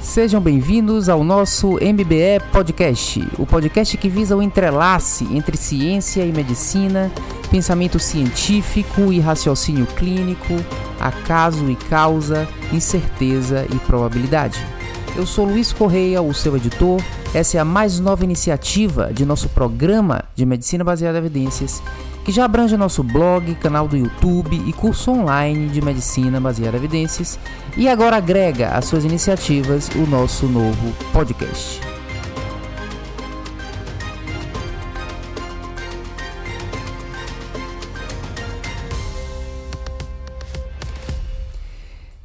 Sejam bem-vindos ao nosso MBE Podcast, o podcast que visa o entrelace entre ciência e medicina, pensamento científico e raciocínio clínico, acaso e causa, incerteza e probabilidade. Eu sou Luiz Correia, o seu editor. Essa é a mais nova iniciativa de nosso programa de medicina baseada em evidências que já abrange nosso blog, canal do YouTube e curso online de medicina baseada em evidências, e agora agrega às suas iniciativas o nosso novo podcast.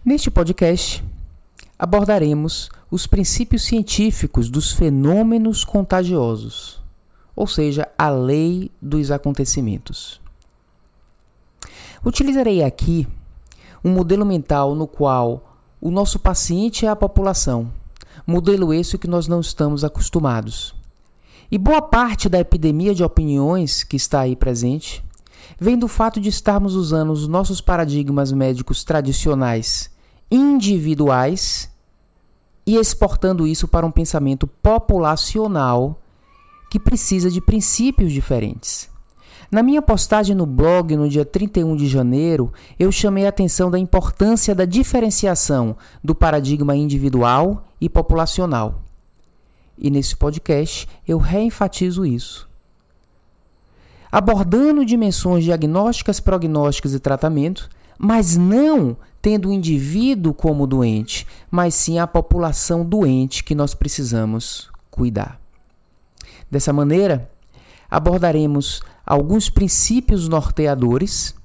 Neste podcast, abordaremos os princípios científicos dos fenômenos contagiosos ou seja, a lei dos acontecimentos. Utilizarei aqui um modelo mental no qual o nosso paciente é a população, modelo esse que nós não estamos acostumados. E boa parte da epidemia de opiniões que está aí presente vem do fato de estarmos usando os nossos paradigmas médicos tradicionais individuais e exportando isso para um pensamento populacional que precisa de princípios diferentes. Na minha postagem no blog no dia 31 de janeiro, eu chamei a atenção da importância da diferenciação do paradigma individual e populacional. E nesse podcast eu reenfatizo isso. Abordando dimensões diagnósticas, prognósticas e tratamento, mas não tendo o indivíduo como doente, mas sim a população doente que nós precisamos cuidar. Dessa maneira, abordaremos alguns princípios norteadores,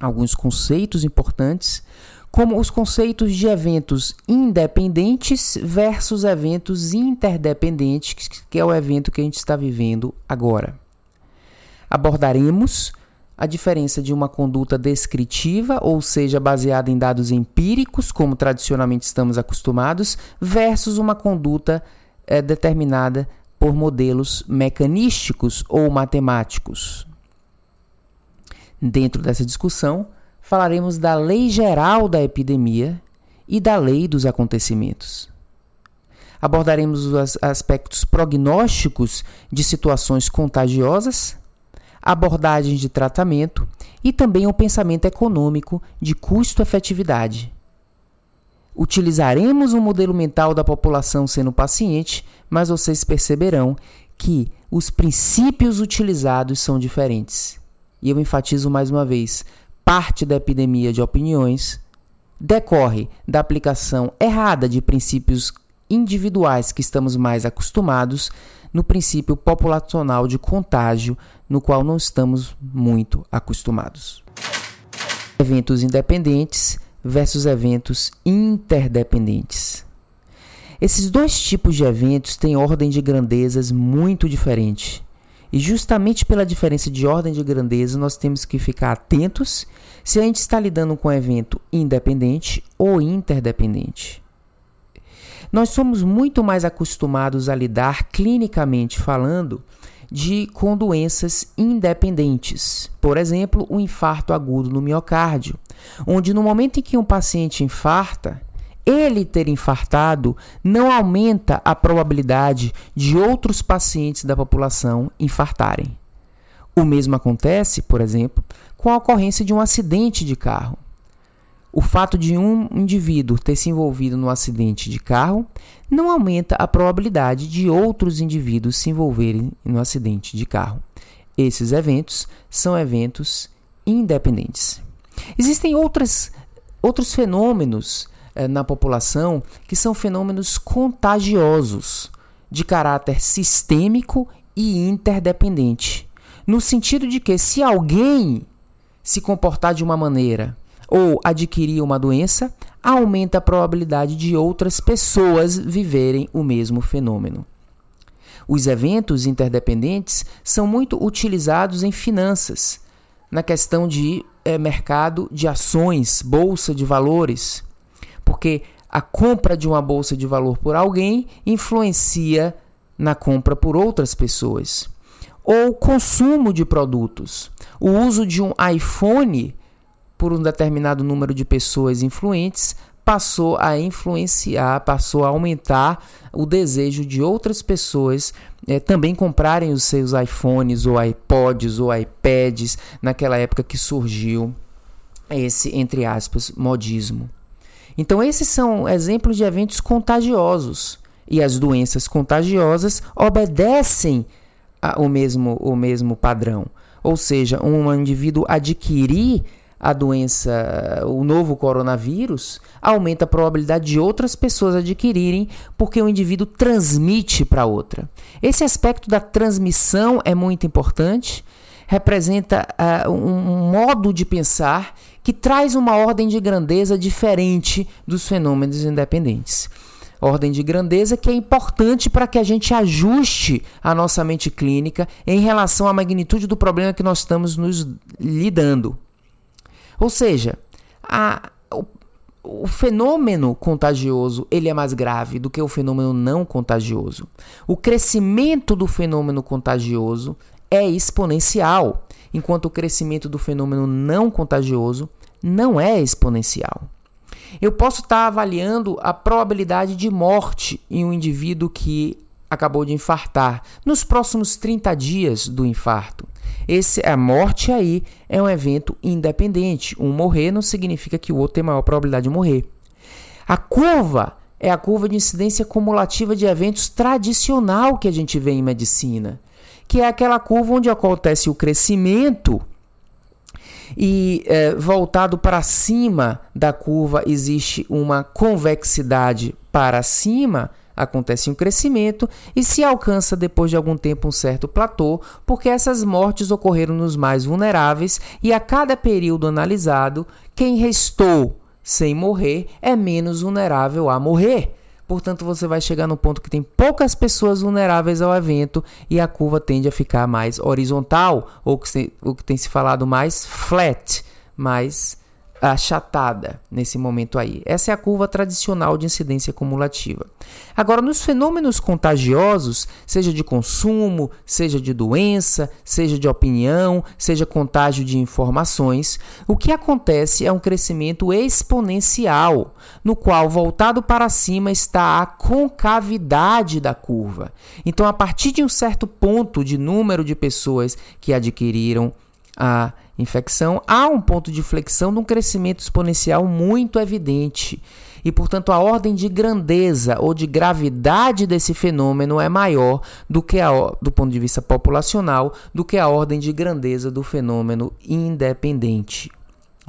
alguns conceitos importantes, como os conceitos de eventos independentes versus eventos interdependentes, que é o evento que a gente está vivendo agora. Abordaremos a diferença de uma conduta descritiva, ou seja, baseada em dados empíricos, como tradicionalmente estamos acostumados, versus uma conduta é, determinada por modelos mecanísticos ou matemáticos. Dentro dessa discussão, falaremos da lei geral da epidemia e da lei dos acontecimentos. Abordaremos os aspectos prognósticos de situações contagiosas, abordagens de tratamento e também o pensamento econômico de custo-efetividade. Utilizaremos um modelo mental da população sendo paciente, mas vocês perceberão que os princípios utilizados são diferentes. E eu enfatizo mais uma vez: parte da epidemia de opiniões decorre da aplicação errada de princípios individuais que estamos mais acostumados no princípio populacional de contágio, no qual não estamos muito acostumados. Eventos independentes versus eventos interdependentes. Esses dois tipos de eventos têm ordem de grandezas muito diferente. E justamente pela diferença de ordem de grandeza, nós temos que ficar atentos se a gente está lidando com um evento independente ou interdependente. Nós somos muito mais acostumados a lidar clinicamente falando de com doenças independentes. Por exemplo, o infarto agudo no miocárdio, onde no momento em que um paciente infarta, ele ter infartado não aumenta a probabilidade de outros pacientes da população infartarem. O mesmo acontece, por exemplo, com a ocorrência de um acidente de carro. O fato de um indivíduo ter se envolvido no acidente de carro não aumenta a probabilidade de outros indivíduos se envolverem no acidente de carro. Esses eventos são eventos independentes. Existem outras, outros fenômenos eh, na população que são fenômenos contagiosos, de caráter sistêmico e interdependente. No sentido de que, se alguém se comportar de uma maneira ou adquirir uma doença, aumenta a probabilidade de outras pessoas viverem o mesmo fenômeno. Os eventos interdependentes são muito utilizados em finanças, na questão de é, mercado de ações, bolsa de valores, porque a compra de uma bolsa de valor por alguém influencia na compra por outras pessoas. Ou consumo de produtos. O uso de um iPhone por um determinado número de pessoas influentes passou a influenciar, passou a aumentar o desejo de outras pessoas é, também comprarem os seus iPhones ou iPods ou iPads naquela época que surgiu esse, entre aspas, modismo. Então, esses são exemplos de eventos contagiosos. E as doenças contagiosas obedecem ao mesmo, o mesmo padrão. Ou seja, um indivíduo adquirir a doença, o novo coronavírus, aumenta a probabilidade de outras pessoas adquirirem, porque o indivíduo transmite para outra. Esse aspecto da transmissão é muito importante, representa uh, um modo de pensar que traz uma ordem de grandeza diferente dos fenômenos independentes ordem de grandeza que é importante para que a gente ajuste a nossa mente clínica em relação à magnitude do problema que nós estamos nos lidando. Ou seja, a, o, o fenômeno contagioso ele é mais grave do que o fenômeno não contagioso. O crescimento do fenômeno contagioso é exponencial, enquanto o crescimento do fenômeno não contagioso não é exponencial. Eu posso estar avaliando a probabilidade de morte em um indivíduo que acabou de infartar nos próximos 30 dias do infarto. Esse, a morte aí é um evento independente. Um morrer não significa que o outro tem maior probabilidade de morrer. A curva é a curva de incidência cumulativa de eventos tradicional que a gente vê em medicina, que é aquela curva onde acontece o crescimento e é, voltado para cima da curva existe uma convexidade para cima, acontece um crescimento e se alcança depois de algum tempo um certo platô, porque essas mortes ocorreram nos mais vulneráveis e a cada período analisado, quem restou sem morrer é menos vulnerável a morrer. Portanto, você vai chegar no ponto que tem poucas pessoas vulneráveis ao evento e a curva tende a ficar mais horizontal, ou que, o que tem se falado mais flat, mais achatada nesse momento aí. Essa é a curva tradicional de incidência cumulativa. Agora, nos fenômenos contagiosos, seja de consumo, seja de doença, seja de opinião, seja contágio de informações, o que acontece é um crescimento exponencial, no qual voltado para cima está a concavidade da curva. Então, a partir de um certo ponto de número de pessoas que adquiriram a infecção, há um ponto de flexão de um crescimento exponencial muito evidente. E, portanto, a ordem de grandeza ou de gravidade desse fenômeno é maior do que a, do ponto de vista populacional do que a ordem de grandeza do fenômeno independente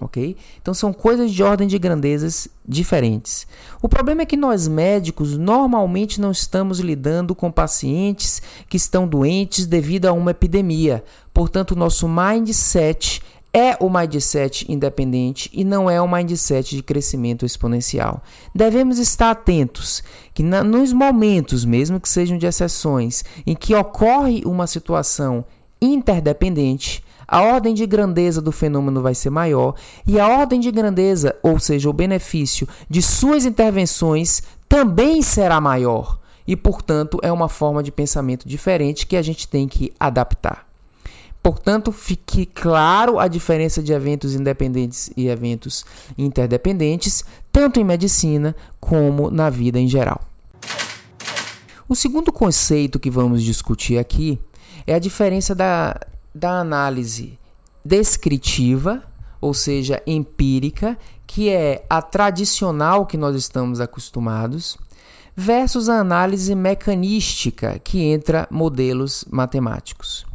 ok? Então são coisas de ordem de grandezas diferentes. O problema é que nós médicos normalmente não estamos lidando com pacientes que estão doentes devido a uma epidemia. Portanto, nosso mindset é o mindset independente e não é o mindset de crescimento exponencial. Devemos estar atentos que na, nos momentos, mesmo que sejam de exceções, em que ocorre uma situação interdependente, a ordem de grandeza do fenômeno vai ser maior e a ordem de grandeza, ou seja, o benefício de suas intervenções, também será maior. E, portanto, é uma forma de pensamento diferente que a gente tem que adaptar. Portanto, fique claro a diferença de eventos independentes e eventos interdependentes, tanto em medicina como na vida em geral. O segundo conceito que vamos discutir aqui é a diferença da da análise descritiva, ou seja, empírica, que é a tradicional que nós estamos acostumados, versus a análise mecanística, que entra modelos matemáticos.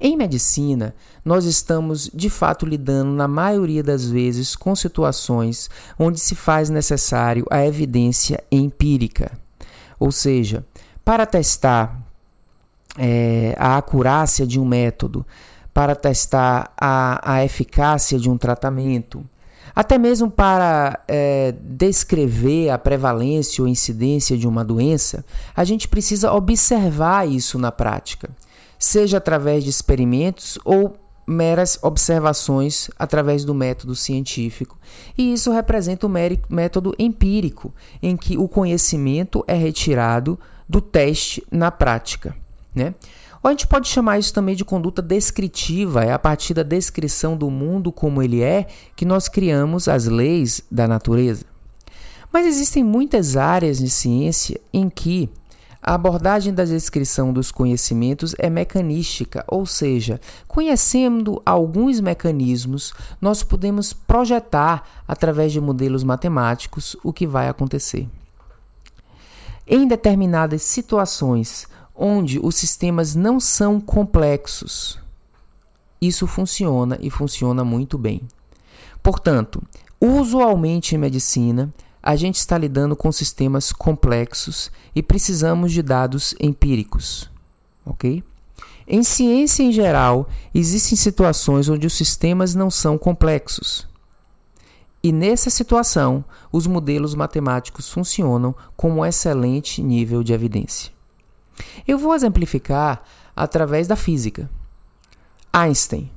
Em medicina, nós estamos de fato lidando, na maioria das vezes, com situações onde se faz necessário a evidência empírica. Ou seja, para testar é, a acurácia de um método, para testar a, a eficácia de um tratamento, até mesmo para é, descrever a prevalência ou incidência de uma doença, a gente precisa observar isso na prática, seja através de experimentos ou meras observações através do método científico. E isso representa o método empírico, em que o conhecimento é retirado do teste na prática. Né? Ou a gente pode chamar isso também de conduta descritiva, é a partir da descrição do mundo como ele é que nós criamos as leis da natureza. Mas existem muitas áreas de ciência em que a abordagem da descrição dos conhecimentos é mecanística, ou seja, conhecendo alguns mecanismos, nós podemos projetar através de modelos matemáticos o que vai acontecer. Em determinadas situações onde os sistemas não são complexos, isso funciona e funciona muito bem. Portanto, usualmente em medicina, a gente está lidando com sistemas complexos e precisamos de dados empíricos, ok? Em ciência em geral, existem situações onde os sistemas não são complexos. E nessa situação, os modelos matemáticos funcionam com um excelente nível de evidência. Eu vou exemplificar através da física. Einstein,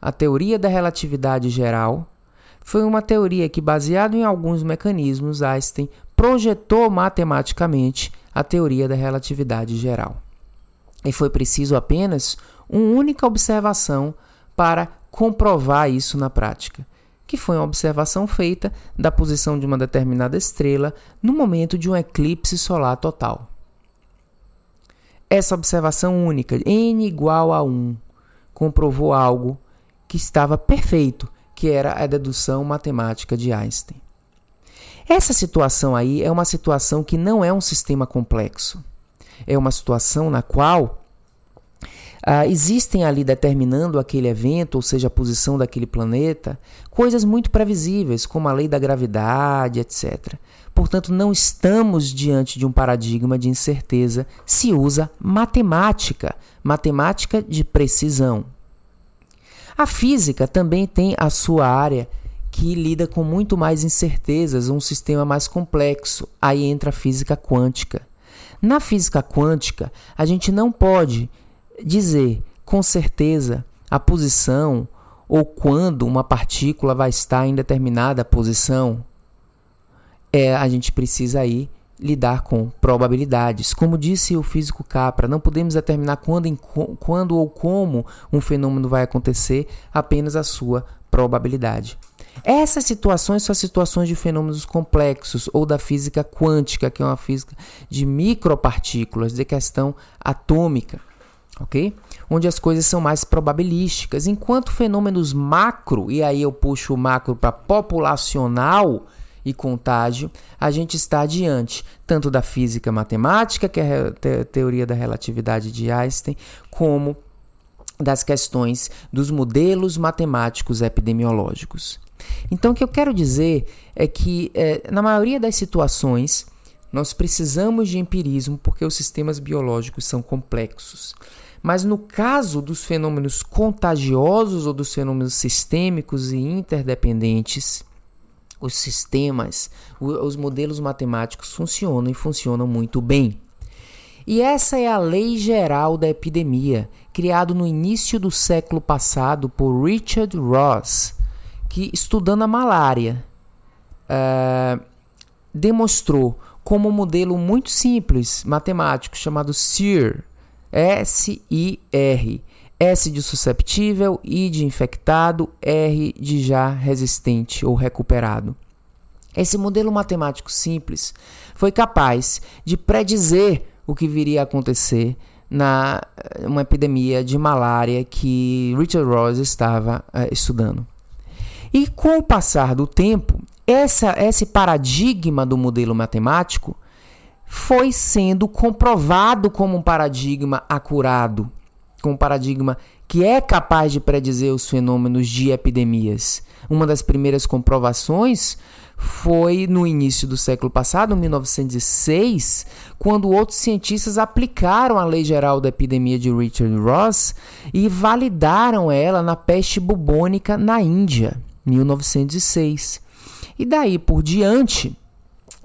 a teoria da relatividade geral, foi uma teoria que, baseado em alguns mecanismos, Einstein projetou matematicamente a teoria da relatividade geral. E foi preciso apenas uma única observação para comprovar isso na prática, que foi uma observação feita da posição de uma determinada estrela no momento de um eclipse solar total. Essa observação única, n igual a 1, comprovou algo que estava perfeito que era a dedução matemática de Einstein. Essa situação aí é uma situação que não é um sistema complexo. É uma situação na qual ah, existem ali determinando aquele evento, ou seja, a posição daquele planeta, coisas muito previsíveis, como a lei da gravidade, etc. Portanto, não estamos diante de um paradigma de incerteza, se usa matemática, matemática de precisão. A física também tem a sua área que lida com muito mais incertezas, um sistema mais complexo. Aí entra a física quântica. Na física quântica, a gente não pode dizer com certeza a posição ou quando uma partícula vai estar em determinada posição. É, a gente precisa aí lidar com probabilidades. Como disse o físico Capra, não podemos determinar quando, quando ou como um fenômeno vai acontecer, apenas a sua probabilidade. Essas situações são situações de fenômenos complexos ou da física quântica, que é uma física de micropartículas, de questão atômica, ok? Onde as coisas são mais probabilísticas, enquanto fenômenos macro, e aí eu puxo o macro para populacional, e contágio, a gente está diante tanto da física matemática, que é a teoria da relatividade de Einstein, como das questões dos modelos matemáticos epidemiológicos. Então, o que eu quero dizer é que, é, na maioria das situações, nós precisamos de empirismo porque os sistemas biológicos são complexos. Mas no caso dos fenômenos contagiosos ou dos fenômenos sistêmicos e interdependentes, os sistemas, os modelos matemáticos funcionam e funcionam muito bem. E essa é a lei geral da epidemia, criado no início do século passado por Richard Ross, que estudando a malária uh, demonstrou como um modelo muito simples matemático chamado SIR, S-I-R, S de susceptível, I de infectado, R de já resistente ou recuperado. Esse modelo matemático simples foi capaz de predizer o que viria a acontecer na uma epidemia de malária que Richard Ross estava uh, estudando. E com o passar do tempo, essa, esse paradigma do modelo matemático foi sendo comprovado como um paradigma acurado com um paradigma que é capaz de predizer os fenômenos de epidemias. Uma das primeiras comprovações foi no início do século passado, 1906, quando outros cientistas aplicaram a lei geral da epidemia de Richard Ross e validaram ela na peste bubônica na Índia, 1906. E daí por diante,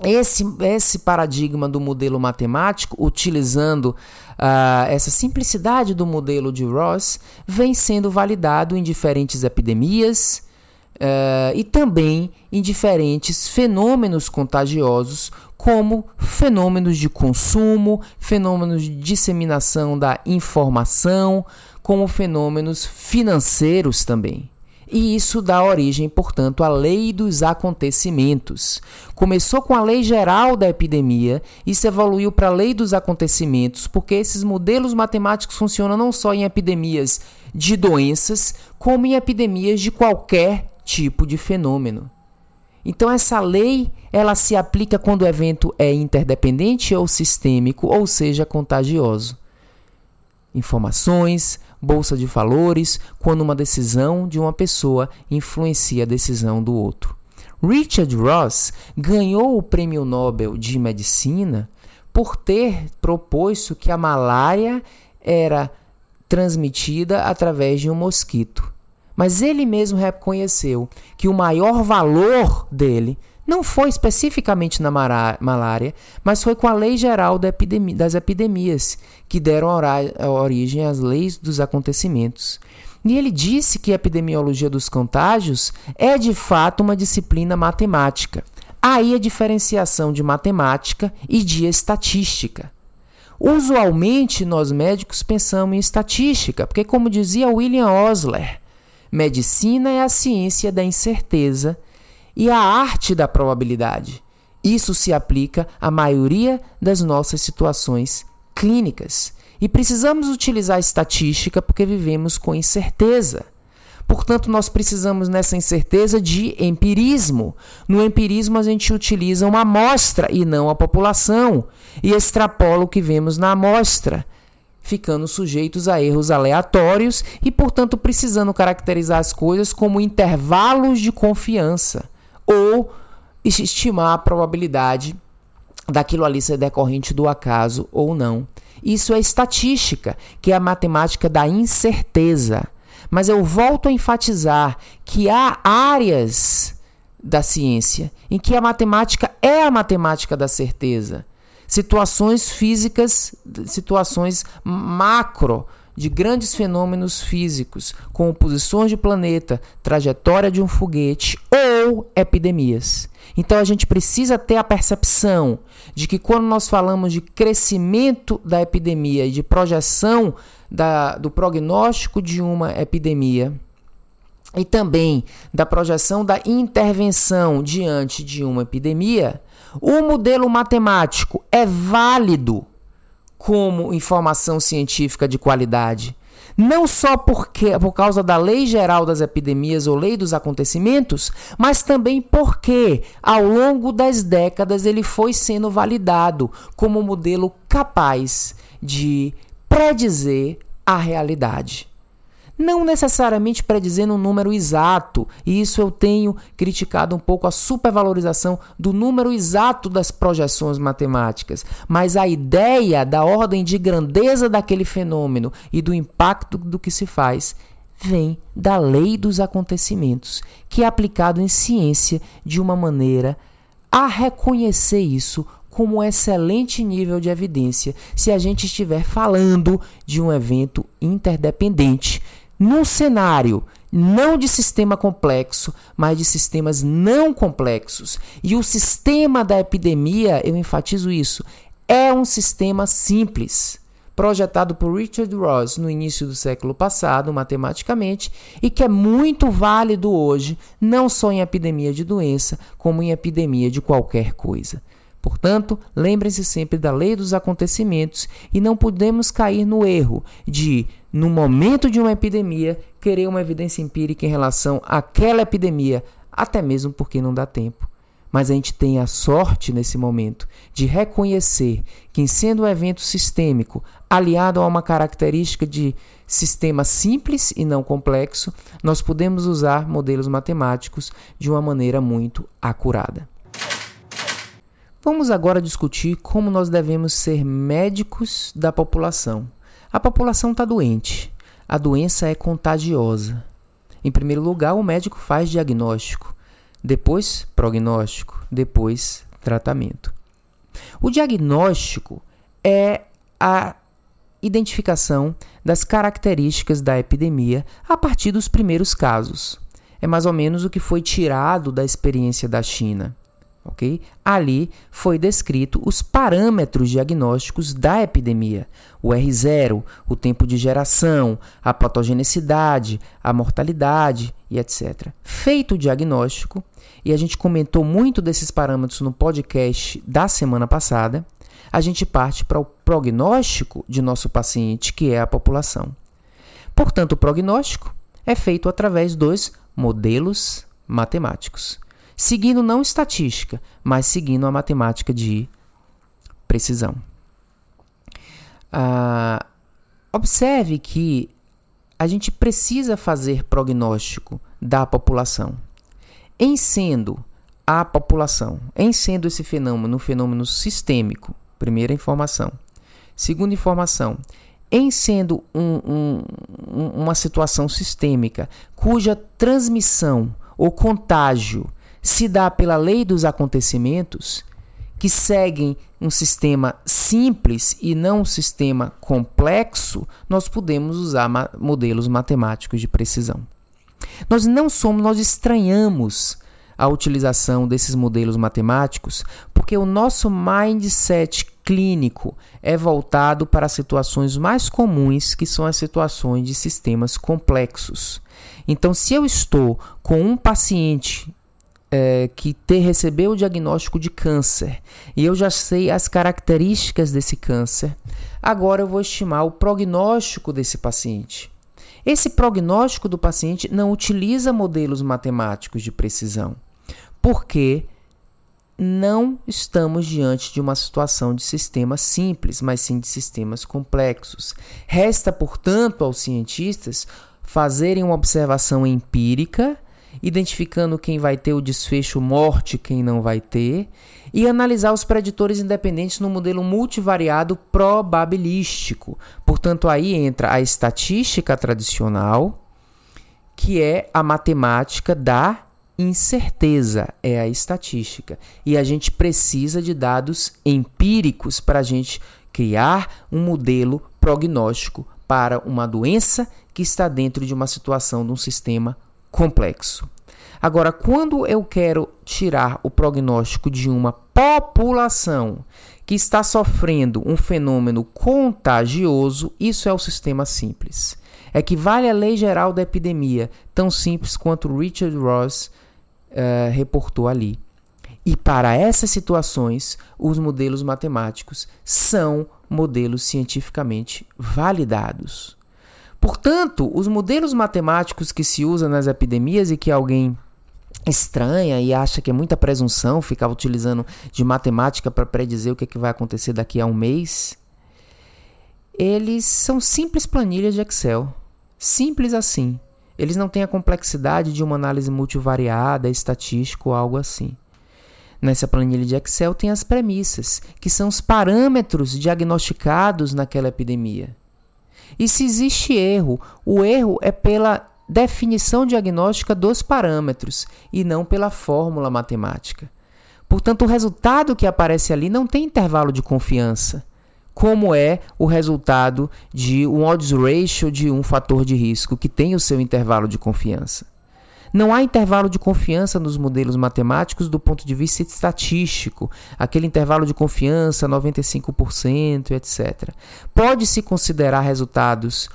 esse, esse paradigma do modelo matemático, utilizando uh, essa simplicidade do modelo de Ross, vem sendo validado em diferentes epidemias uh, e também em diferentes fenômenos contagiosos, como fenômenos de consumo, fenômenos de disseminação da informação, como fenômenos financeiros também. E isso dá origem, portanto, à lei dos acontecimentos. Começou com a lei geral da epidemia, isso evoluiu para a lei dos acontecimentos, porque esses modelos matemáticos funcionam não só em epidemias de doenças, como em epidemias de qualquer tipo de fenômeno. Então essa lei, ela se aplica quando o evento é interdependente ou sistêmico, ou seja, contagioso. Informações, bolsa de valores, quando uma decisão de uma pessoa influencia a decisão do outro. Richard Ross ganhou o Prêmio Nobel de Medicina por ter proposto que a malária era transmitida através de um mosquito. Mas ele mesmo reconheceu que o maior valor dele não foi especificamente na malária, mas foi com a Lei Geral das Epidemias, que deram origem às leis dos acontecimentos. E ele disse que a epidemiologia dos contágios é de fato uma disciplina matemática. Aí a diferenciação de matemática e de estatística. Usualmente nós médicos pensamos em estatística, porque, como dizia William Osler, Medicina é a ciência da incerteza e a arte da probabilidade. Isso se aplica à maioria das nossas situações clínicas. E precisamos utilizar a estatística porque vivemos com incerteza. Portanto, nós precisamos nessa incerteza de empirismo. No empirismo, a gente utiliza uma amostra e não a população, e extrapola o que vemos na amostra ficando sujeitos a erros aleatórios e, portanto, precisando caracterizar as coisas como intervalos de confiança ou estimar a probabilidade daquilo ali ser decorrente do acaso ou não. Isso é estatística, que é a matemática da incerteza. Mas eu volto a enfatizar que há áreas da ciência em que a matemática é a matemática da certeza situações físicas, situações macro de grandes fenômenos físicos, como posições de planeta, trajetória de um foguete ou epidemias. Então a gente precisa ter a percepção de que quando nós falamos de crescimento da epidemia e de projeção da, do prognóstico de uma epidemia, e também da projeção da intervenção diante de uma epidemia, o modelo matemático é válido como informação científica de qualidade, não só porque por causa da lei geral das epidemias ou lei dos acontecimentos, mas também porque ao longo das décadas ele foi sendo validado como modelo capaz de predizer a realidade não necessariamente predizendo um número exato, e isso eu tenho criticado um pouco a supervalorização do número exato das projeções matemáticas, mas a ideia da ordem de grandeza daquele fenômeno e do impacto do que se faz vem da lei dos acontecimentos, que é aplicado em ciência de uma maneira a reconhecer isso como um excelente nível de evidência se a gente estiver falando de um evento interdependente num cenário não de sistema complexo, mas de sistemas não complexos. E o sistema da epidemia, eu enfatizo isso, é um sistema simples, projetado por Richard Ross no início do século passado, matematicamente, e que é muito válido hoje, não só em epidemia de doença, como em epidemia de qualquer coisa. Portanto, lembrem-se sempre da lei dos acontecimentos e não podemos cair no erro de, no momento de uma epidemia, querer uma evidência empírica em relação àquela epidemia, até mesmo porque não dá tempo. Mas a gente tem a sorte nesse momento de reconhecer que, sendo um evento sistêmico, aliado a uma característica de sistema simples e não complexo, nós podemos usar modelos matemáticos de uma maneira muito acurada. Vamos agora discutir como nós devemos ser médicos da população. A população está doente, a doença é contagiosa. Em primeiro lugar, o médico faz diagnóstico, depois prognóstico, depois tratamento. O diagnóstico é a identificação das características da epidemia a partir dos primeiros casos. É mais ou menos o que foi tirado da experiência da China. Ok? Ali foi descrito os parâmetros diagnósticos da epidemia: o R0, o tempo de geração, a patogenicidade, a mortalidade e etc. Feito o diagnóstico, e a gente comentou muito desses parâmetros no podcast da semana passada, a gente parte para o prognóstico de nosso paciente, que é a população. Portanto, o prognóstico é feito através dos modelos matemáticos seguindo não estatística, mas seguindo a matemática de precisão. Ah, observe que a gente precisa fazer prognóstico da população. Em sendo a população, em sendo esse fenômeno um fenômeno sistêmico, primeira informação. Segunda informação, em sendo um, um, uma situação sistêmica cuja transmissão ou contágio se dá pela lei dos acontecimentos, que seguem um sistema simples e não um sistema complexo, nós podemos usar ma modelos matemáticos de precisão. Nós não somos, nós estranhamos a utilização desses modelos matemáticos, porque o nosso mindset clínico é voltado para situações mais comuns, que são as situações de sistemas complexos. Então, se eu estou com um paciente é, que ter, recebeu o diagnóstico de câncer e eu já sei as características desse câncer, agora eu vou estimar o prognóstico desse paciente. Esse prognóstico do paciente não utiliza modelos matemáticos de precisão, porque não estamos diante de uma situação de sistema simples, mas sim de sistemas complexos. Resta, portanto, aos cientistas fazerem uma observação empírica identificando quem vai ter o desfecho morte, quem não vai ter, e analisar os preditores independentes no modelo multivariado probabilístico. Portanto, aí entra a estatística tradicional, que é a matemática da incerteza, é a estatística. E a gente precisa de dados empíricos para a gente criar um modelo prognóstico para uma doença que está dentro de uma situação de um sistema complexo. Agora, quando eu quero tirar o prognóstico de uma população que está sofrendo um fenômeno contagioso, isso é o sistema simples. Equivale à lei geral da epidemia, tão simples quanto Richard Ross uh, reportou ali. E para essas situações, os modelos matemáticos são modelos cientificamente validados. Portanto, os modelos matemáticos que se usam nas epidemias e que alguém estranha e acha que é muita presunção ficar utilizando de matemática para predizer o que, é que vai acontecer daqui a um mês, eles são simples planilhas de Excel. Simples assim. Eles não têm a complexidade de uma análise multivariada, estatística ou algo assim. Nessa planilha de Excel tem as premissas, que são os parâmetros diagnosticados naquela epidemia. E se existe erro, o erro é pela definição diagnóstica dos parâmetros e não pela fórmula matemática. Portanto, o resultado que aparece ali não tem intervalo de confiança, como é o resultado de um odds ratio de um fator de risco que tem o seu intervalo de confiança. Não há intervalo de confiança nos modelos matemáticos do ponto de vista estatístico, aquele intervalo de confiança 95%, etc. Pode-se considerar resultados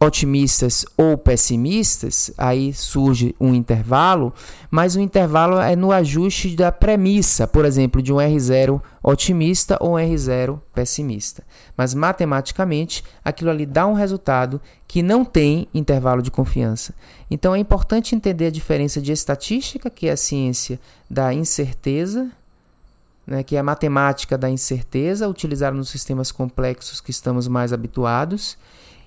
otimistas ou pessimistas, aí surge um intervalo, mas o intervalo é no ajuste da premissa, por exemplo, de um R0 otimista ou um R0 pessimista. Mas matematicamente, aquilo ali dá um resultado que não tem intervalo de confiança. Então é importante entender a diferença de estatística, que é a ciência da incerteza, né, que é a matemática da incerteza, utilizada nos sistemas complexos que estamos mais habituados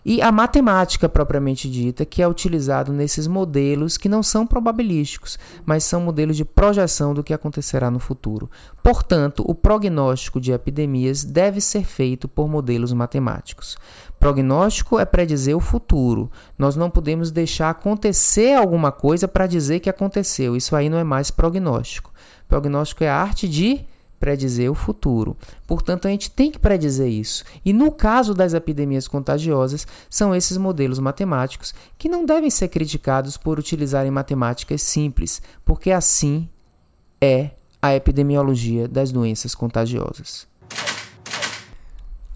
e a matemática propriamente dita, que é utilizado nesses modelos que não são probabilísticos, mas são modelos de projeção do que acontecerá no futuro. Portanto, o prognóstico de epidemias deve ser feito por modelos matemáticos. Prognóstico é predizer o futuro. Nós não podemos deixar acontecer alguma coisa para dizer que aconteceu. Isso aí não é mais prognóstico. Prognóstico é a arte de predizer o futuro. Portanto, a gente tem que predizer isso. E no caso das epidemias contagiosas, são esses modelos matemáticos que não devem ser criticados por utilizarem matemáticas simples, porque assim é a epidemiologia das doenças contagiosas.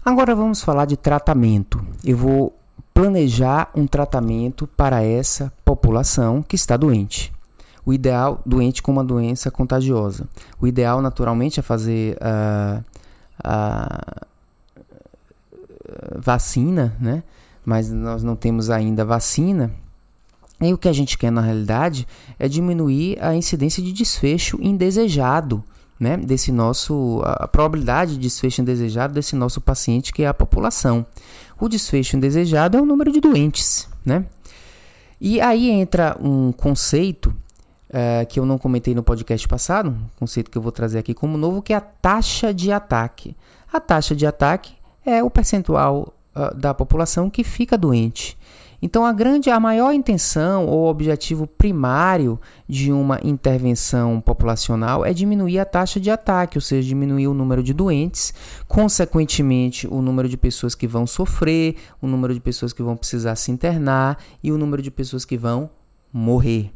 Agora vamos falar de tratamento. Eu vou planejar um tratamento para essa população que está doente. O ideal, doente com uma doença contagiosa. O ideal, naturalmente, é fazer a, a vacina, né? Mas nós não temos ainda vacina. E o que a gente quer na realidade é diminuir a incidência de desfecho indesejado, né? Desse nosso a probabilidade de desfecho indesejado desse nosso paciente que é a população. O desfecho indesejado é o número de doentes, né? E aí entra um conceito é, que eu não comentei no podcast passado, um conceito que eu vou trazer aqui como novo, que é a taxa de ataque. A taxa de ataque é o percentual uh, da população que fica doente. Então a grande, a maior intenção ou objetivo primário de uma intervenção populacional é diminuir a taxa de ataque, ou seja, diminuir o número de doentes, consequentemente o número de pessoas que vão sofrer, o número de pessoas que vão precisar se internar e o número de pessoas que vão morrer.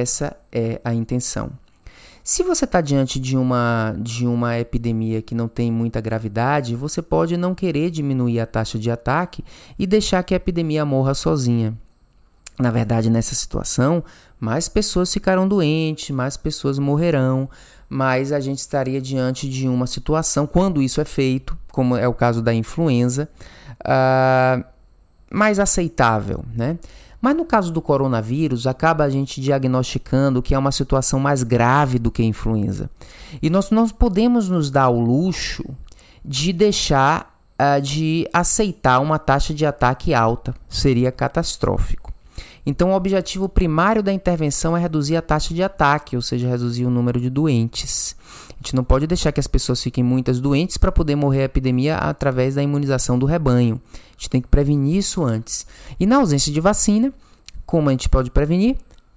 Essa é a intenção. Se você está diante de uma, de uma epidemia que não tem muita gravidade, você pode não querer diminuir a taxa de ataque e deixar que a epidemia morra sozinha. Na verdade, nessa situação, mais pessoas ficarão doentes, mais pessoas morrerão, mas a gente estaria diante de uma situação, quando isso é feito, como é o caso da influenza, uh, mais aceitável, né? Mas no caso do coronavírus, acaba a gente diagnosticando que é uma situação mais grave do que a influenza. E nós não podemos nos dar o luxo de deixar uh, de aceitar uma taxa de ataque alta. Seria catastrófico. Então, o objetivo primário da intervenção é reduzir a taxa de ataque, ou seja, reduzir o número de doentes. A gente não pode deixar que as pessoas fiquem muitas doentes para poder morrer a epidemia através da imunização do rebanho gente tem que prevenir isso antes. E na ausência de vacina, como a gente pode prevenir?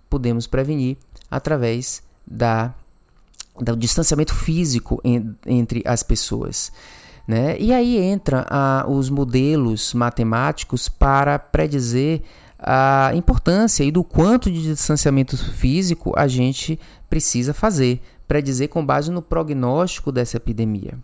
Podemos prevenir através da, do distanciamento físico en, entre as pessoas. Né? E aí entra ah, os modelos matemáticos para predizer a importância e do quanto de distanciamento físico a gente precisa fazer, predizer com base no prognóstico dessa epidemia.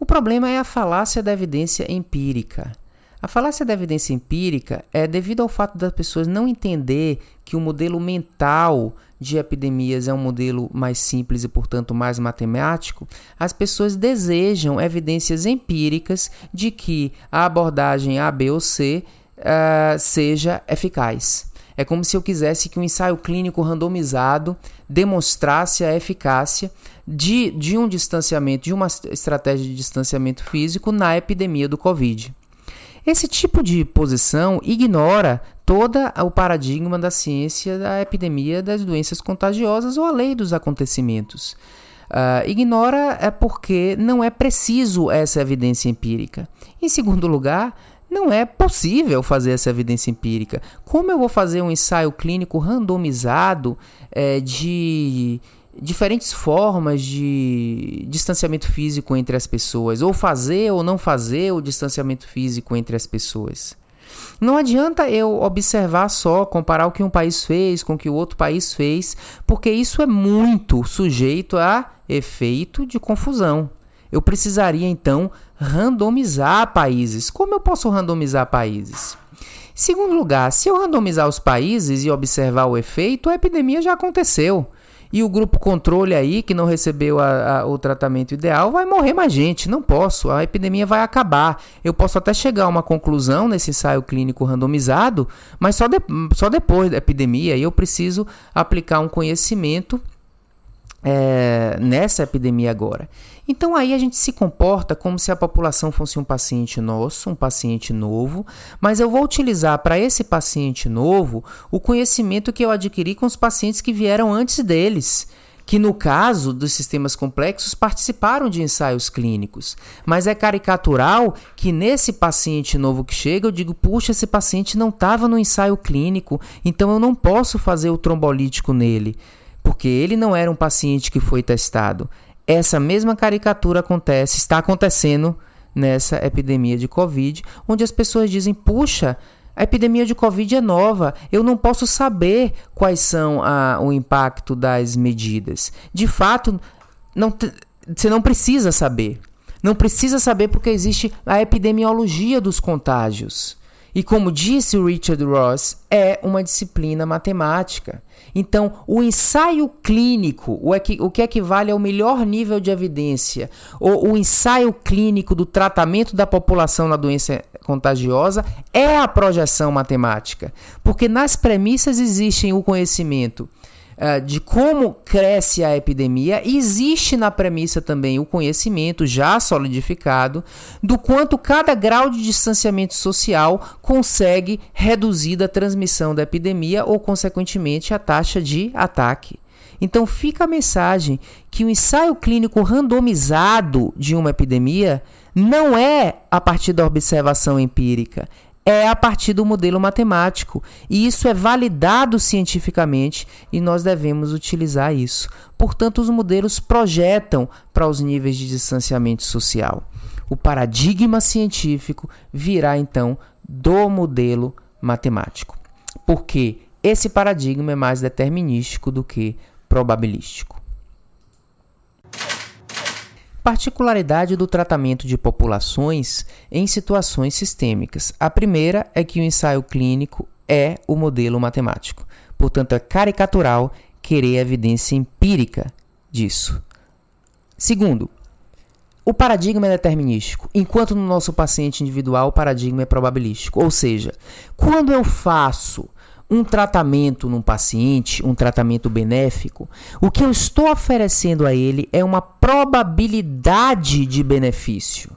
O problema é a falácia da evidência empírica. A falácia da evidência empírica é devido ao fato das pessoas não entender que o modelo mental de epidemias é um modelo mais simples e, portanto, mais matemático, as pessoas desejam evidências empíricas de que a abordagem A, B ou C uh, seja eficaz. É como se eu quisesse que um ensaio clínico randomizado demonstrasse a eficácia de, de um distanciamento, de uma estratégia de distanciamento físico na epidemia do Covid. Esse tipo de posição ignora todo o paradigma da ciência da epidemia das doenças contagiosas ou a lei dos acontecimentos. Uh, ignora é porque não é preciso essa evidência empírica. Em segundo lugar, não é possível fazer essa evidência empírica. Como eu vou fazer um ensaio clínico randomizado é, de diferentes formas de distanciamento físico entre as pessoas, ou fazer ou não fazer o distanciamento físico entre as pessoas. Não adianta eu observar só, comparar o que um país fez com o que o outro país fez, porque isso é muito sujeito a efeito de confusão. Eu precisaria então randomizar países. Como eu posso randomizar países? Segundo lugar, se eu randomizar os países e observar o efeito, a epidemia já aconteceu. E o grupo controle aí, que não recebeu a, a, o tratamento ideal, vai morrer mais gente. Não posso, a epidemia vai acabar. Eu posso até chegar a uma conclusão nesse ensaio clínico randomizado, mas só, de, só depois da epidemia. E eu preciso aplicar um conhecimento é, nessa epidemia agora. Então aí a gente se comporta como se a população fosse um paciente nosso, um paciente novo, mas eu vou utilizar para esse paciente novo o conhecimento que eu adquiri com os pacientes que vieram antes deles que no caso dos sistemas complexos participaram de ensaios clínicos. Mas é caricatural que nesse paciente novo que chega, eu digo, puxa, esse paciente não estava no ensaio clínico, então eu não posso fazer o trombolítico nele, porque ele não era um paciente que foi testado. Essa mesma caricatura acontece, está acontecendo nessa epidemia de Covid, onde as pessoas dizem: puxa, a epidemia de Covid é nova, eu não posso saber quais são a, o impacto das medidas. De fato, não você não precisa saber. Não precisa saber porque existe a epidemiologia dos contágios. E como disse o Richard Ross, é uma disciplina matemática. Então, o ensaio clínico, o que equivale ao melhor nível de evidência, ou o ensaio clínico do tratamento da população na doença contagiosa, é a projeção matemática. Porque nas premissas existem o conhecimento uh, de como cresce a epidemia, existe na premissa também o conhecimento já solidificado do quanto cada grau de distanciamento social consegue reduzir a transmissão da epidemia ou, consequentemente, a taxa de ataque. Então fica a mensagem que o ensaio clínico randomizado de uma epidemia não é a partir da observação empírica, é a partir do modelo matemático. E isso é validado cientificamente e nós devemos utilizar isso. Portanto, os modelos projetam para os níveis de distanciamento social. O paradigma científico virá então do modelo matemático. Porque esse paradigma é mais determinístico do que probabilístico. Particularidade do tratamento de populações em situações sistêmicas. A primeira é que o ensaio clínico é o modelo matemático. Portanto, é caricatural querer evidência empírica disso. Segundo, o paradigma é determinístico, enquanto no nosso paciente individual o paradigma é probabilístico. Ou seja, quando eu faço um tratamento num paciente, um tratamento benéfico, o que eu estou oferecendo a ele é uma probabilidade de benefício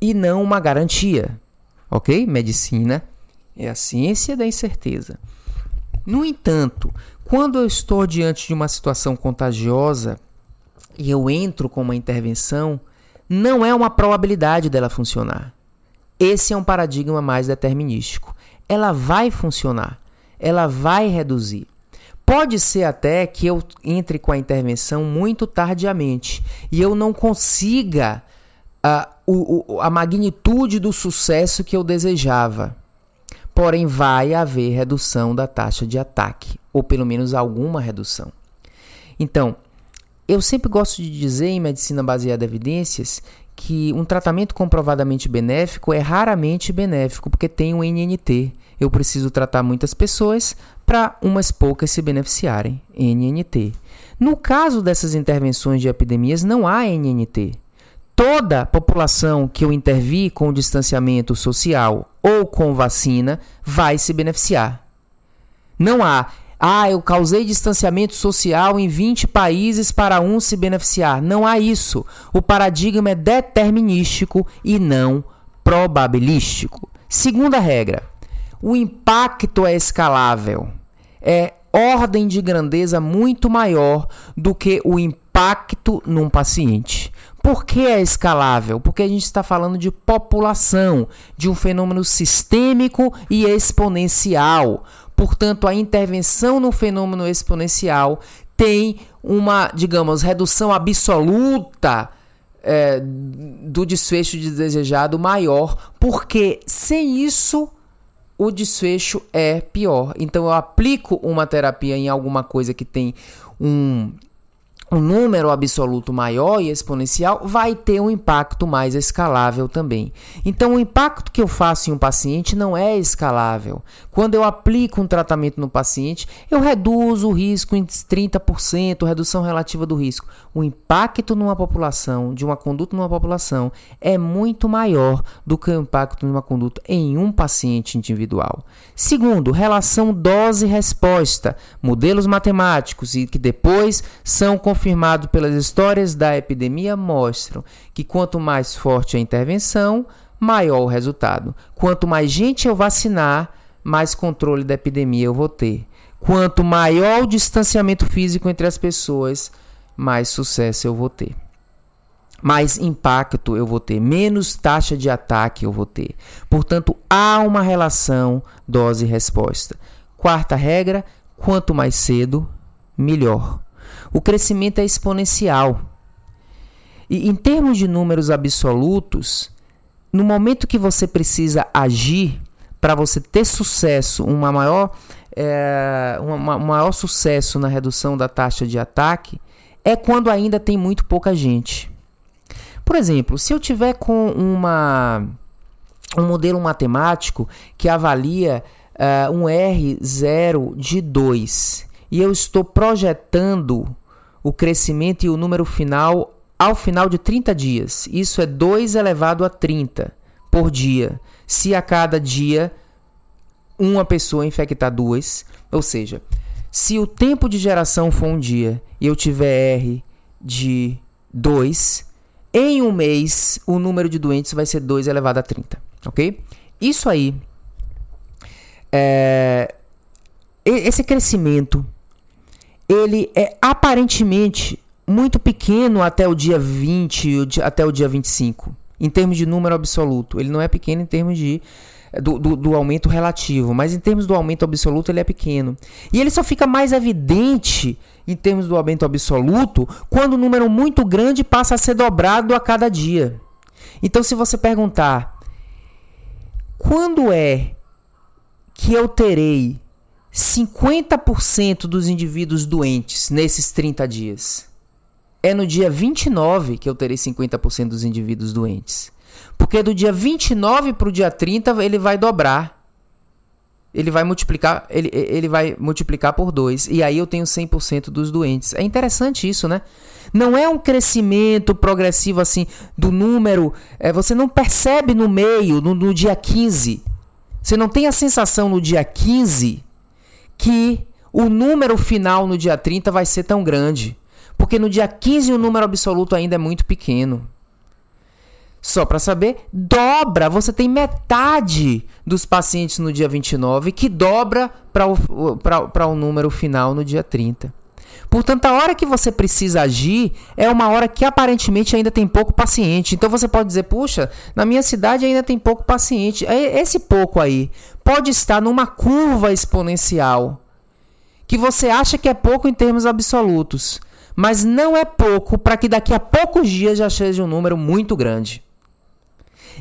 e não uma garantia. Ok? Medicina é a ciência da incerteza. No entanto, quando eu estou diante de uma situação contagiosa e eu entro com uma intervenção, não é uma probabilidade dela funcionar. Esse é um paradigma mais determinístico ela vai funcionar, ela vai reduzir. Pode ser até que eu entre com a intervenção muito tardiamente e eu não consiga uh, o, o, a magnitude do sucesso que eu desejava. Porém, vai haver redução da taxa de ataque, ou pelo menos alguma redução. Então, eu sempre gosto de dizer em medicina baseada em evidências que um tratamento comprovadamente benéfico é raramente benéfico porque tem um NNT. Eu preciso tratar muitas pessoas para umas poucas se beneficiarem. NNT. No caso dessas intervenções de epidemias, não há NNT. Toda população que eu intervir com distanciamento social ou com vacina vai se beneficiar. Não há ah, eu causei distanciamento social em 20 países para um se beneficiar. Não há isso. O paradigma é determinístico e não probabilístico. Segunda regra: o impacto é escalável. É ordem de grandeza muito maior do que o impacto num paciente. Por que é escalável? Porque a gente está falando de população, de um fenômeno sistêmico e exponencial. Portanto, a intervenção no fenômeno exponencial tem uma, digamos, redução absoluta é, do desfecho desejado maior, porque sem isso o desfecho é pior. Então eu aplico uma terapia em alguma coisa que tem um um número absoluto maior e exponencial vai ter um impacto mais escalável também. Então, o impacto que eu faço em um paciente não é escalável. Quando eu aplico um tratamento no paciente, eu reduzo o risco em 30%, redução relativa do risco. O impacto numa população, de uma conduta numa população, é muito maior do que o impacto numa conduta em um paciente individual. Segundo, relação dose-resposta, modelos matemáticos e que depois são confirmado pelas histórias da epidemia, mostram que quanto mais forte a intervenção, maior o resultado. Quanto mais gente eu vacinar, mais controle da epidemia eu vou ter. Quanto maior o distanciamento físico entre as pessoas, mais sucesso eu vou ter. Mais impacto eu vou ter, menos taxa de ataque eu vou ter. Portanto, há uma relação dose-resposta. Quarta regra: quanto mais cedo, melhor o crescimento é exponencial. E em termos de números absolutos, no momento que você precisa agir para você ter sucesso, uma maior, é, uma, um maior sucesso na redução da taxa de ataque, é quando ainda tem muito pouca gente. Por exemplo, se eu tiver com uma um modelo matemático que avalia uh, um R0 de 2 e eu estou projetando o crescimento e o número final ao final de 30 dias. Isso é 2 elevado a 30 por dia. Se a cada dia uma pessoa infectar duas, ou seja, se o tempo de geração for um dia e eu tiver R de 2, em um mês o número de doentes vai ser 2 elevado a 30, ok? Isso aí, é, esse crescimento, ele é aparentemente muito pequeno até o dia 20, até o dia 25, em termos de número absoluto. Ele não é pequeno em termos de do, do, do, aumento relativo, mas em termos do aumento absoluto ele é pequeno. E ele só fica mais evidente em termos do aumento absoluto quando um número muito grande passa a ser dobrado a cada dia. Então, se você perguntar quando é que eu terei 50% dos indivíduos doentes nesses 30 dias? é no dia 29 que eu terei 50% dos indivíduos doentes. Porque do dia 29 para o dia 30 ele vai dobrar. Ele vai multiplicar, ele, ele vai multiplicar por 2 e aí eu tenho 100% dos doentes. É interessante isso, né? Não é um crescimento progressivo assim do número, é, você não percebe no meio, no, no dia 15. Você não tem a sensação no dia 15 que o número final no dia 30 vai ser tão grande. Porque no dia 15 o número absoluto ainda é muito pequeno. Só para saber, dobra. Você tem metade dos pacientes no dia 29 que dobra para o, o número final no dia 30. Portanto, a hora que você precisa agir é uma hora que aparentemente ainda tem pouco paciente. Então você pode dizer, puxa, na minha cidade ainda tem pouco paciente. Esse pouco aí pode estar numa curva exponencial que você acha que é pouco em termos absolutos mas não é pouco para que daqui a poucos dias já seja um número muito grande.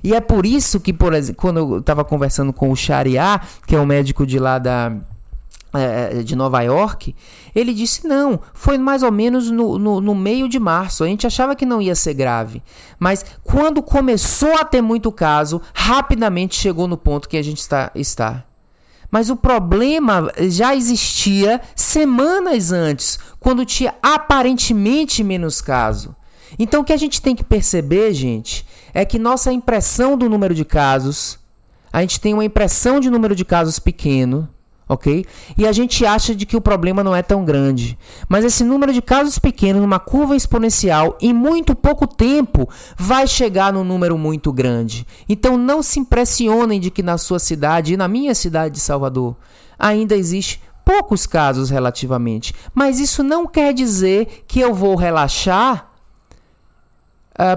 E é por isso que, por exemplo, quando eu estava conversando com o Shariá, que é um médico de lá da, é, de Nova York, ele disse: não, foi mais ou menos no, no, no, meio de março. A gente achava que não ia ser grave. Mas quando começou a ter muito caso, rapidamente chegou no ponto que a gente está. está. Mas o problema já existia semanas antes, quando tinha aparentemente menos caso. Então o que a gente tem que perceber, gente, é que nossa impressão do número de casos, a gente tem uma impressão de número de casos pequeno, ok? E a gente acha de que o problema não é tão grande. Mas esse número de casos pequenos, numa curva exponencial, em muito pouco tempo, vai chegar num número muito grande. Então não se impressionem de que na sua cidade e na minha cidade de Salvador ainda existe poucos casos relativamente. Mas isso não quer dizer que eu vou relaxar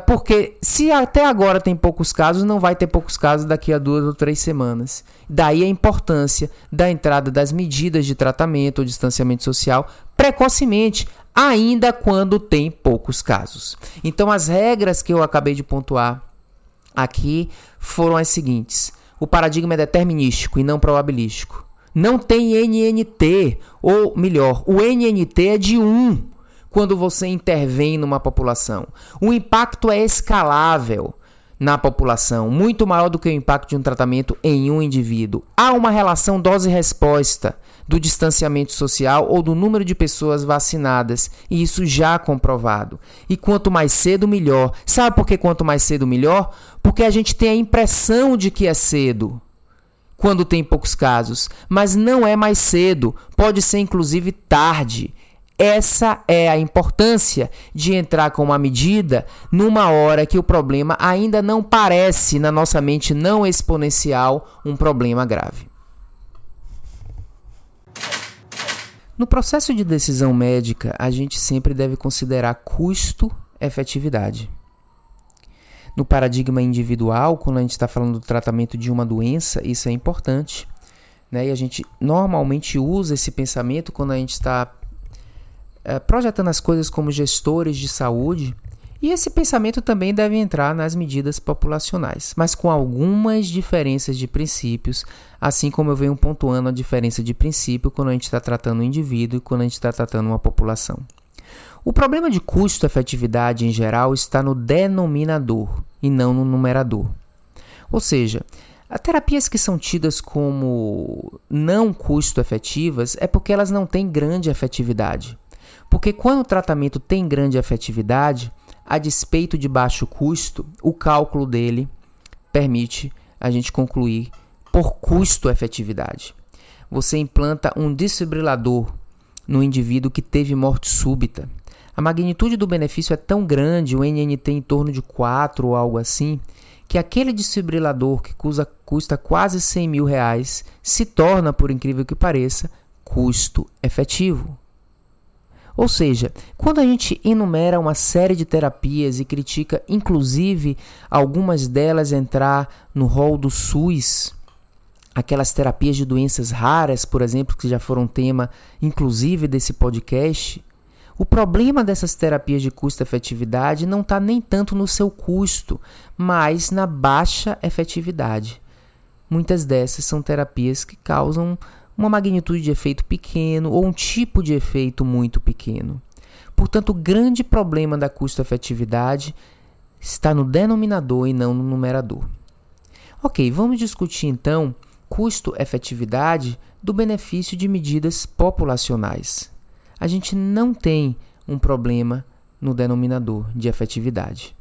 porque se até agora tem poucos casos, não vai ter poucos casos daqui a duas ou três semanas. Daí a importância da entrada das medidas de tratamento ou distanciamento social precocemente, ainda quando tem poucos casos. Então, as regras que eu acabei de pontuar aqui foram as seguintes: o paradigma é determinístico e não probabilístico. Não tem NNT, ou melhor, o NNT é de 1 quando você intervém numa população. O impacto é escalável na população, muito maior do que o impacto de um tratamento em um indivíduo. Há uma relação dose-resposta do distanciamento social ou do número de pessoas vacinadas, e isso já comprovado. E quanto mais cedo, melhor. Sabe por que quanto mais cedo, melhor? Porque a gente tem a impressão de que é cedo quando tem poucos casos, mas não é mais cedo, pode ser inclusive tarde. Essa é a importância de entrar com uma medida numa hora que o problema ainda não parece, na nossa mente não exponencial, um problema grave. No processo de decisão médica, a gente sempre deve considerar custo-efetividade. No paradigma individual, quando a gente está falando do tratamento de uma doença, isso é importante. Né? E a gente normalmente usa esse pensamento quando a gente está projetando as coisas como gestores de saúde, e esse pensamento também deve entrar nas medidas populacionais, mas com algumas diferenças de princípios, assim como eu venho pontuando a diferença de princípio quando a gente está tratando um indivíduo e quando a gente está tratando uma população. O problema de custo-efetividade em geral está no denominador e não no numerador. Ou seja, as terapias que são tidas como não custo-efetivas é porque elas não têm grande efetividade. Porque quando o tratamento tem grande efetividade, a despeito de baixo custo, o cálculo dele permite a gente concluir por custo-efetividade. Você implanta um desfibrilador no indivíduo que teve morte súbita. A magnitude do benefício é tão grande, o NNT em torno de 4 ou algo assim, que aquele desfibrilador que custa, custa quase 100 mil reais se torna, por incrível que pareça, custo efetivo. Ou seja, quando a gente enumera uma série de terapias e critica, inclusive, algumas delas entrar no rol do SUS, aquelas terapias de doenças raras, por exemplo, que já foram tema, inclusive, desse podcast, o problema dessas terapias de custo-efetividade não está nem tanto no seu custo, mas na baixa efetividade. Muitas dessas são terapias que causam uma magnitude de efeito pequeno ou um tipo de efeito muito pequeno. Portanto, o grande problema da custo-efetividade está no denominador e não no numerador. Ok, vamos discutir então custo-efetividade do benefício de medidas populacionais. A gente não tem um problema no denominador de efetividade,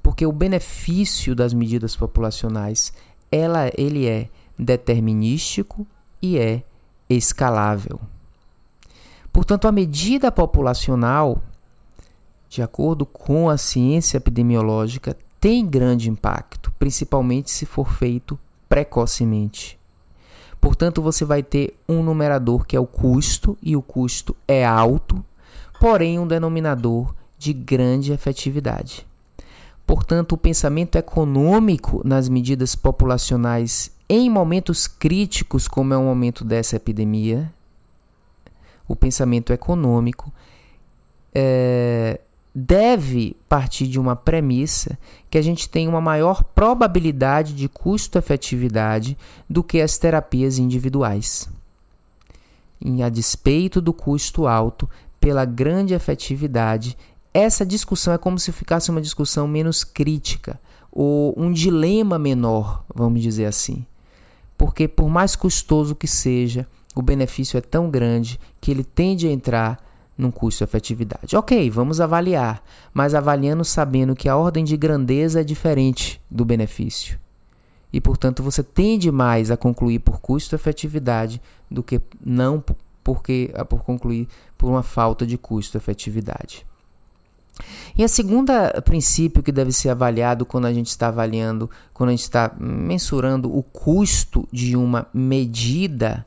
porque o benefício das medidas populacionais ela, ele é determinístico e é escalável. Portanto, a medida populacional, de acordo com a ciência epidemiológica, tem grande impacto, principalmente se for feito precocemente. Portanto, você vai ter um numerador que é o custo, e o custo é alto, porém um denominador de grande efetividade. Portanto, o pensamento econômico nas medidas populacionais em momentos críticos, como é o momento dessa epidemia, o pensamento econômico é, deve partir de uma premissa que a gente tem uma maior probabilidade de custo-efetividade do que as terapias individuais. Em a despeito do custo alto, pela grande efetividade essa discussão é como se ficasse uma discussão menos crítica ou um dilema menor, vamos dizer assim. Porque por mais custoso que seja, o benefício é tão grande que ele tende a entrar num custo-efetividade. Ok, vamos avaliar, mas avaliando sabendo que a ordem de grandeza é diferente do benefício. E, portanto, você tende mais a concluir por custo-efetividade do que não porque, por concluir por uma falta de custo-efetividade. E a segunda princípio que deve ser avaliado quando a gente está avaliando, quando a gente está mensurando o custo de uma medida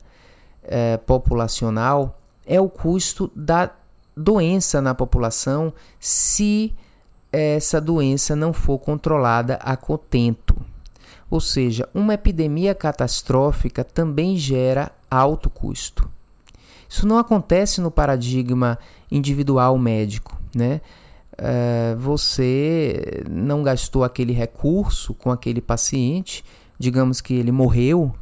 eh, populacional, é o custo da doença na população se essa doença não for controlada a contento. Ou seja, uma epidemia catastrófica também gera alto custo. Isso não acontece no paradigma individual médico, né? Uh, você não gastou aquele recurso com aquele paciente, digamos que ele morreu,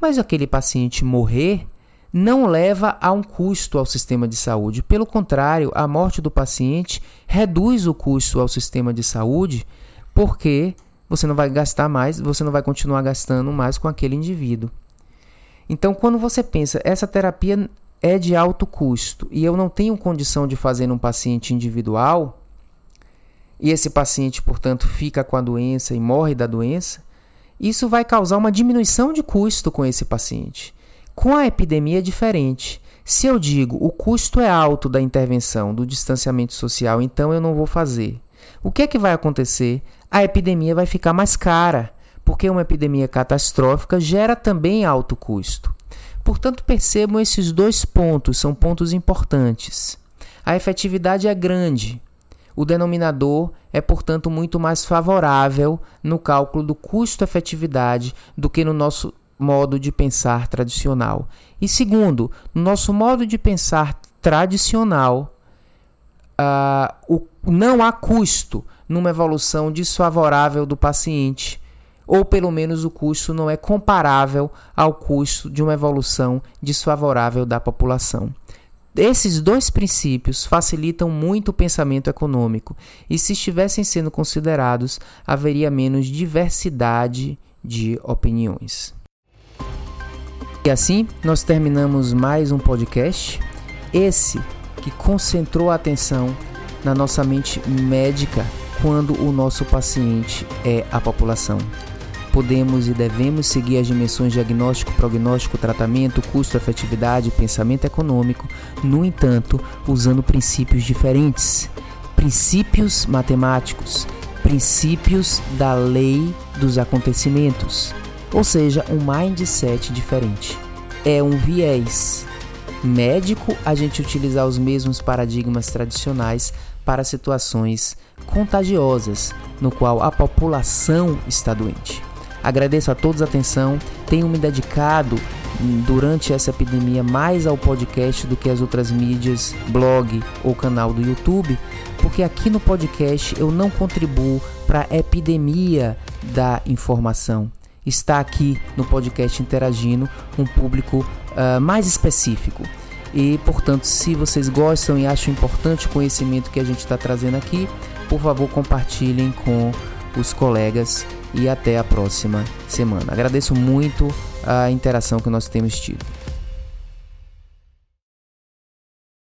mas aquele paciente morrer não leva a um custo ao sistema de saúde. Pelo contrário, a morte do paciente reduz o custo ao sistema de saúde, porque você não vai gastar mais, você não vai continuar gastando mais com aquele indivíduo. Então, quando você pensa, essa terapia é de alto custo e eu não tenho condição de fazer num paciente individual, e esse paciente, portanto, fica com a doença e morre da doença, isso vai causar uma diminuição de custo com esse paciente. Com a epidemia é diferente. Se eu digo o custo é alto da intervenção, do distanciamento social, então eu não vou fazer. O que é que vai acontecer? A epidemia vai ficar mais cara, porque uma epidemia catastrófica gera também alto custo. Portanto, percebam esses dois pontos, são pontos importantes. A efetividade é grande, o denominador é, portanto, muito mais favorável no cálculo do custo-efetividade do que no nosso modo de pensar tradicional. E segundo, no nosso modo de pensar tradicional, uh, o, não há custo numa evolução desfavorável do paciente, ou pelo menos o custo não é comparável ao custo de uma evolução desfavorável da população. Esses dois princípios facilitam muito o pensamento econômico, e se estivessem sendo considerados, haveria menos diversidade de opiniões. E assim, nós terminamos mais um podcast. Esse que concentrou a atenção na nossa mente médica quando o nosso paciente é a população podemos e devemos seguir as dimensões diagnóstico, prognóstico, tratamento, custo, efetividade, pensamento econômico, no entanto, usando princípios diferentes. Princípios matemáticos, princípios da lei dos acontecimentos, ou seja, um mindset diferente. É um viés. Médico, a gente utilizar os mesmos paradigmas tradicionais para situações contagiosas, no qual a população está doente. Agradeço a todos a atenção. Tenho me dedicado durante essa epidemia mais ao podcast do que às outras mídias, blog ou canal do YouTube, porque aqui no podcast eu não contribuo para a epidemia da informação. Está aqui no podcast interagindo um público uh, mais específico. E, portanto, se vocês gostam e acham importante o conhecimento que a gente está trazendo aqui, por favor, compartilhem com os colegas e até a próxima semana. Agradeço muito a interação que nós temos tido.